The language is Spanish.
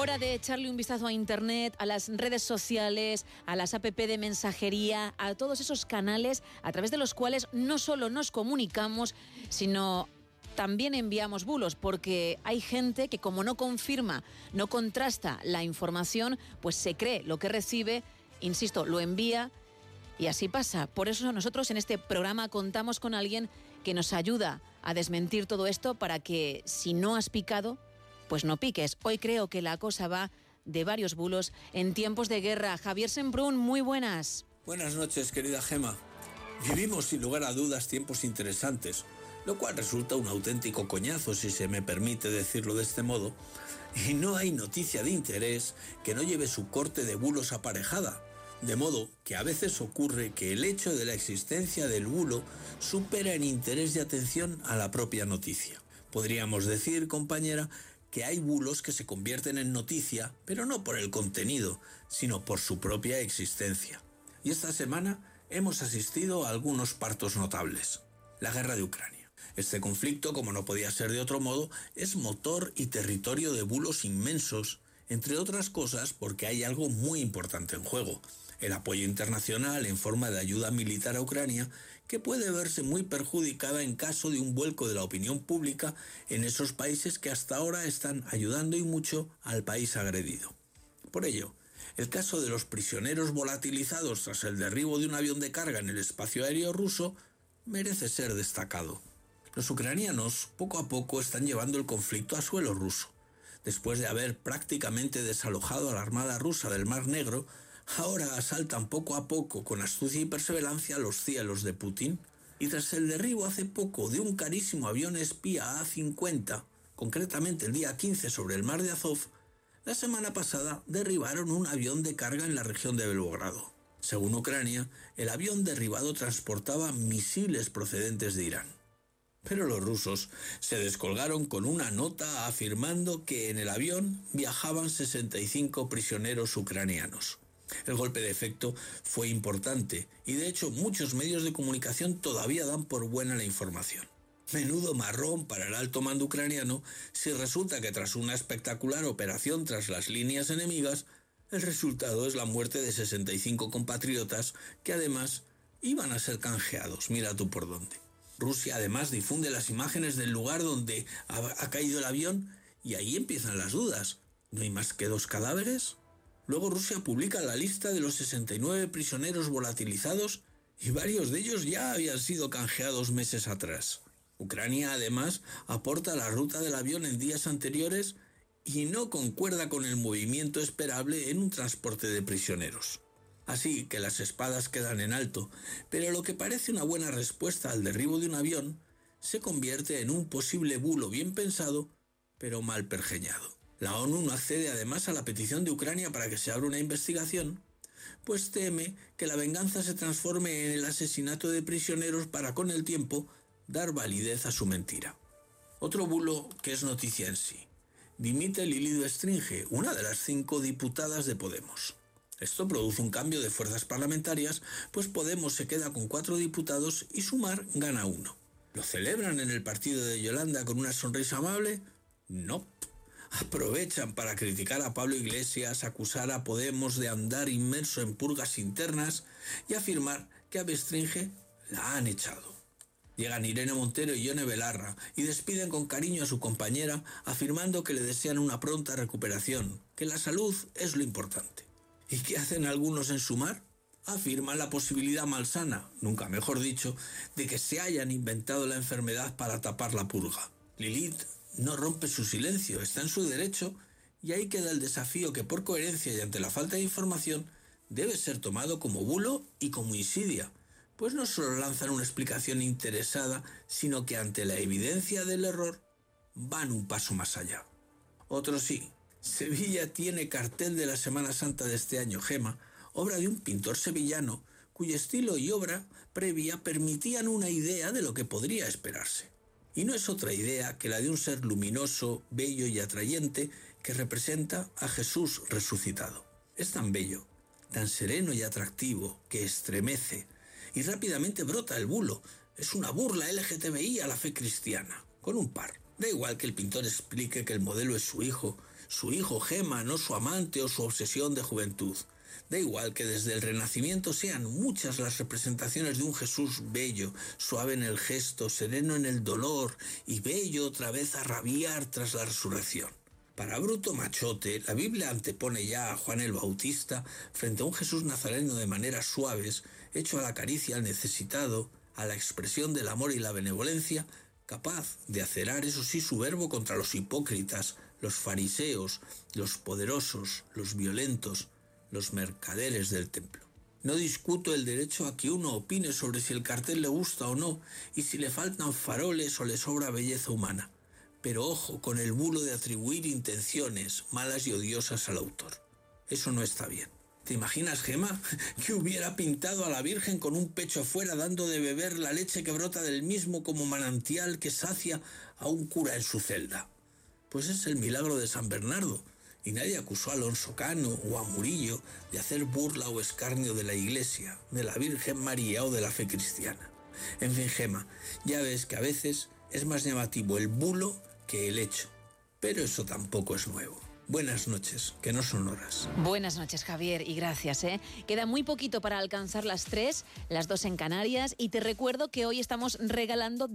Hora de echarle un vistazo a Internet, a las redes sociales, a las app de mensajería, a todos esos canales a través de los cuales no solo nos comunicamos, sino también enviamos bulos, porque hay gente que como no confirma, no contrasta la información, pues se cree lo que recibe, insisto, lo envía y así pasa. Por eso nosotros en este programa contamos con alguien que nos ayuda a desmentir todo esto para que si no has picado, pues no piques. Hoy creo que la cosa va de varios bulos en tiempos de guerra. Javier Sembrún, muy buenas. Buenas noches, querida Gema. Vivimos sin lugar a dudas tiempos interesantes, lo cual resulta un auténtico coñazo si se me permite decirlo de este modo, y no hay noticia de interés que no lleve su corte de bulos aparejada, de modo que a veces ocurre que el hecho de la existencia del bulo supera en interés y atención a la propia noticia. Podríamos decir, compañera, que hay bulos que se convierten en noticia, pero no por el contenido, sino por su propia existencia. Y esta semana hemos asistido a algunos partos notables. La guerra de Ucrania. Este conflicto, como no podía ser de otro modo, es motor y territorio de bulos inmensos, entre otras cosas porque hay algo muy importante en juego, el apoyo internacional en forma de ayuda militar a Ucrania, que puede verse muy perjudicada en caso de un vuelco de la opinión pública en esos países que hasta ahora están ayudando y mucho al país agredido. Por ello, el caso de los prisioneros volatilizados tras el derribo de un avión de carga en el espacio aéreo ruso merece ser destacado. Los ucranianos poco a poco están llevando el conflicto a suelo ruso. Después de haber prácticamente desalojado a la Armada rusa del Mar Negro, ahora asaltan poco a poco con astucia y perseverancia los cielos de Putin. Y tras el derribo hace poco de un carísimo avión espía A-50, concretamente el día 15 sobre el mar de Azov, la semana pasada derribaron un avión de carga en la región de Belgrado. Según Ucrania, el avión derribado transportaba misiles procedentes de Irán. Pero los rusos se descolgaron con una nota afirmando que en el avión viajaban 65 prisioneros ucranianos. El golpe de efecto fue importante y de hecho muchos medios de comunicación todavía dan por buena la información. Menudo marrón para el alto mando ucraniano si resulta que tras una espectacular operación tras las líneas enemigas, el resultado es la muerte de 65 compatriotas que además iban a ser canjeados, mira tú por dónde. Rusia además difunde las imágenes del lugar donde ha, caído el avión y ahí empiezan las dudas. ¿No hay más que dos cadáveres? Luego Rusia publica la lista de los 69 prisioneros volatilizados y varios de ellos ya habían sido canjeados meses atrás. Ucrania además aporta la ruta del avión en días anteriores y no concuerda con el movimiento esperable en un transporte de prisioneros. Así que las espadas quedan en alto, pero lo que parece una buena respuesta al derribo de un avión se convierte en un posible bulo bien pensado, pero mal pergeñado. La ONU no accede además a la petición de Ucrania para que se abra una investigación, pues teme que la venganza se transforme en el asesinato de prisioneros para con el tiempo dar validez a su mentira. Otro bulo que es noticia en sí. Dimite Lilido Estringe, una de las cinco diputadas de Podemos. Esto produce un cambio de fuerzas parlamentarias, pues Podemos se queda con cuatro diputados y Sumar gana uno. ¿Lo celebran en el partido de Yolanda con una sonrisa amable? No aprovechan para criticar a Pablo Iglesias, acusar a Podemos de andar inmerso en purgas internas y afirmar que a Bestringe la han echado. Llegan Irene Montero y Yone Belarra y despiden con cariño a su compañera afirmando que le desean una pronta recuperación, que la salud es lo importante. ¿Y qué hacen algunos en sumar? Afirman la posibilidad malsana, nunca mejor dicho, de que se hayan inventado la enfermedad para tapar la purga. Lilith no rompe su silencio, está en su derecho y ahí queda el desafío que por coherencia y ante la falta de información debe ser tomado como bulo y como insidia, pues no solo lanzan una explicación interesada, sino que ante la evidencia del error van un paso más allá. Otro sí, Sevilla tiene cartel de la Semana Santa de este año, Gema, obra de un pintor sevillano cuyo estilo y obra previa permitían una idea de lo que podría esperarse. Y no es otra idea que la de un ser luminoso, bello y atrayente que representa a Jesús resucitado. Es tan bello, tan sereno y atractivo que estremece y rápidamente brota el bulo. Es una burla LGTBI a la fe cristiana, con un par. Da igual que el pintor explique que el modelo es su hijo, su hijo Gema, no su amante o su obsesión de juventud. Da igual que desde el Renacimiento sean muchas las representaciones de un Jesús bello, suave en el gesto, sereno en el dolor y bello otra vez a rabiar tras la resurrección. Para Bruto Machote, la Biblia antepone ya a Juan el Bautista frente a un Jesús nazareno de maneras suaves, hecho a la caricia al necesitado, a la expresión del amor y la benevolencia, capaz de acerar, eso sí, su verbo contra los hipócritas, los fariseos, los poderosos, los violentos, los mercaderes del templo. No discuto el derecho a que uno opine sobre si el cartel le gusta o no y si le faltan faroles o le sobra belleza humana. Pero ojo con el bulo de atribuir intenciones malas y odiosas al autor. Eso no está bien. ¿Te imaginas, Gema, que hubiera pintado a la Virgen con un pecho afuera dando de beber la leche que brota del mismo como manantial que sacia a un cura en su celda? Pues es el milagro de San Bernardo, y nadie acusó a Alonso Cano o a Murillo de hacer burla o escarnio de la Iglesia, de la Virgen María o de la fe cristiana. En fin, Gema, ya ves que a veces es más llamativo el bulo que el hecho. Pero eso tampoco es nuevo. Buenas noches, que no son horas. Buenas noches, Javier, y gracias. ¿eh? Queda muy poquito para alcanzar las tres, las dos en Canarias, y te recuerdo que hoy estamos regalando